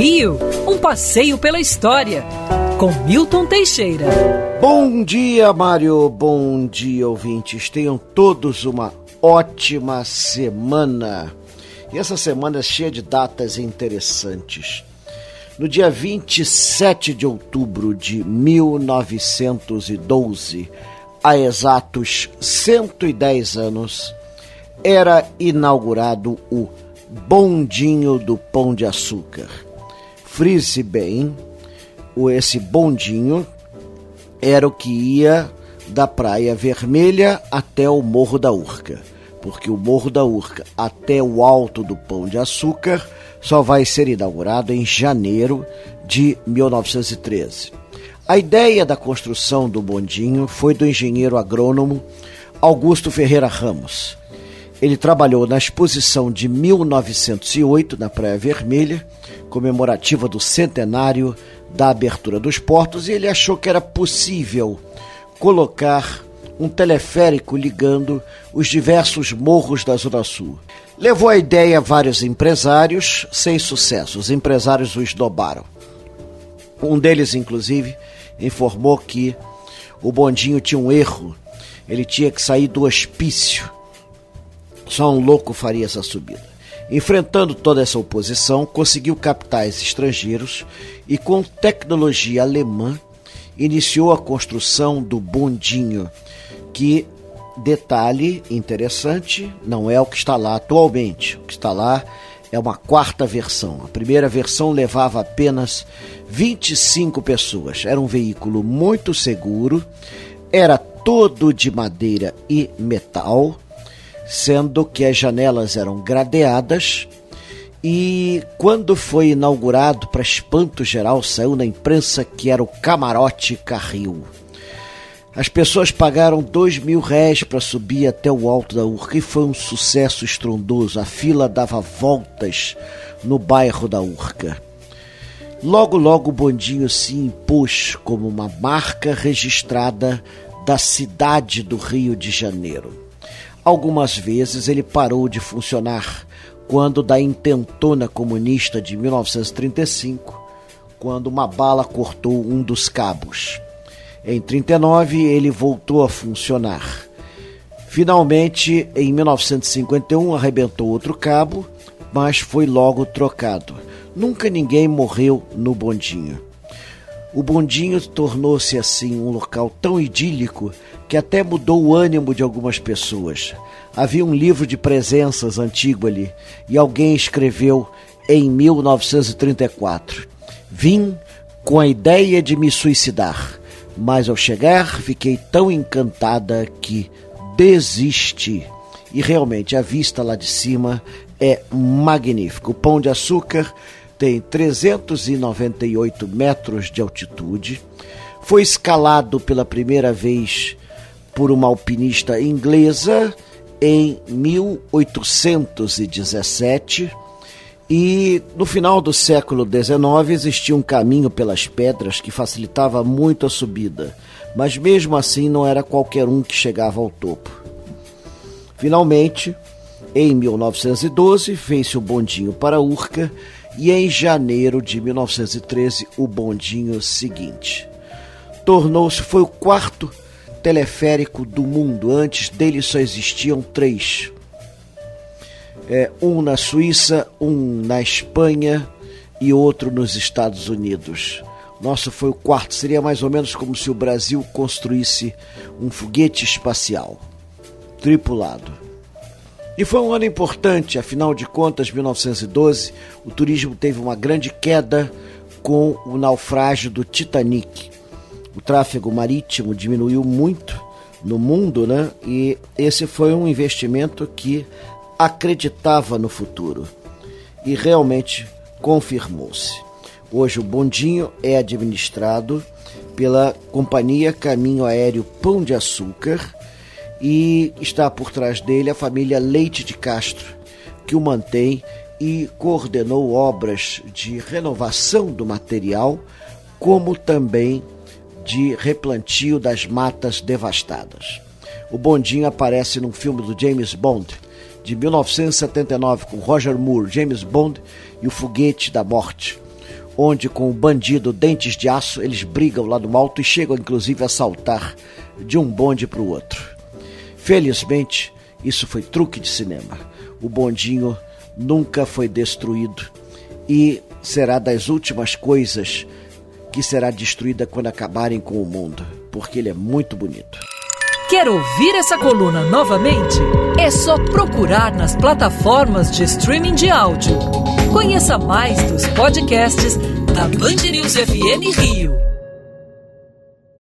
Rio, um passeio pela história, com Milton Teixeira. Bom dia, Mário. Bom dia, ouvintes. Tenham todos uma ótima semana. E essa semana é cheia de datas interessantes. No dia 27 de outubro de 1912, há exatos 110 anos, era inaugurado o Bondinho do Pão de Açúcar. Frise bem, esse bondinho era o que ia da Praia Vermelha até o Morro da Urca, porque o Morro da Urca até o Alto do Pão de Açúcar só vai ser inaugurado em janeiro de 1913. A ideia da construção do bondinho foi do engenheiro agrônomo Augusto Ferreira Ramos. Ele trabalhou na exposição de 1908 na Praia Vermelha, comemorativa do centenário da abertura dos portos, e ele achou que era possível colocar um teleférico ligando os diversos morros da Zona Sul. Levou a ideia a vários empresários, sem sucesso. Os empresários o esnobaram. Um deles, inclusive, informou que o bondinho tinha um erro. Ele tinha que sair do hospício. Só um louco faria essa subida. Enfrentando toda essa oposição, conseguiu capitais estrangeiros e, com tecnologia alemã, iniciou a construção do bondinho, que Detalhe interessante, não é o que está lá atualmente. O que está lá é uma quarta versão. A primeira versão levava apenas 25 pessoas. Era um veículo muito seguro, era todo de madeira e metal, sendo que as janelas eram gradeadas. E quando foi inaugurado, para espanto geral, saiu na imprensa que era o Camarote Carril. As pessoas pagaram dois mil réis para subir até o alto da Urca e foi um sucesso estrondoso. A fila dava voltas no bairro da Urca. Logo, logo o bondinho se impôs como uma marca registrada da cidade do Rio de Janeiro. Algumas vezes ele parou de funcionar quando da intentona comunista de 1935, quando uma bala cortou um dos cabos. Em 39, ele voltou a funcionar. Finalmente, em 1951, arrebentou outro cabo, mas foi logo trocado. Nunca ninguém morreu no bondinho. O bondinho tornou-se assim um local tão idílico que até mudou o ânimo de algumas pessoas. Havia um livro de presenças antigo ali e alguém escreveu em 1934: Vim com a ideia de me suicidar mas ao chegar fiquei tão encantada que desisti. E realmente a vista lá de cima é magnífica. O Pão de Açúcar tem 398 metros de altitude. Foi escalado pela primeira vez por uma alpinista inglesa em 1817 e no final do século XIX existia um caminho pelas pedras que facilitava muito a subida, mas mesmo assim não era qualquer um que chegava ao topo. Finalmente, em 1912, fez-se o bondinho para Urca e em janeiro de 1913 o bondinho seguinte. Tornou-se, foi o quarto teleférico do mundo, antes dele só existiam três é, um na Suíça, um na Espanha e outro nos Estados Unidos. Nosso foi o quarto, seria mais ou menos como se o Brasil construísse um foguete espacial tripulado. E foi um ano importante, afinal de contas, 1912, o turismo teve uma grande queda com o naufrágio do Titanic. O tráfego marítimo diminuiu muito no mundo, né? E esse foi um investimento que acreditava no futuro e realmente confirmou-se. Hoje o bondinho é administrado pela companhia Caminho Aéreo Pão de Açúcar e está por trás dele a família Leite de Castro, que o mantém e coordenou obras de renovação do material, como também de replantio das matas devastadas. O bondinho aparece num filme do James Bond, de 1979 com Roger Moore, James Bond e o Foguete da Morte. onde com o bandido Dentes de Aço eles brigam lá no alto e chegam inclusive a saltar de um bonde para o outro. Felizmente, isso foi truque de cinema. O bondinho nunca foi destruído e será das últimas coisas que será destruída quando acabarem com o mundo, porque ele é muito bonito. Quer ouvir essa coluna novamente? É só procurar nas plataformas de streaming de áudio. Conheça mais dos podcasts da Band News FM Rio.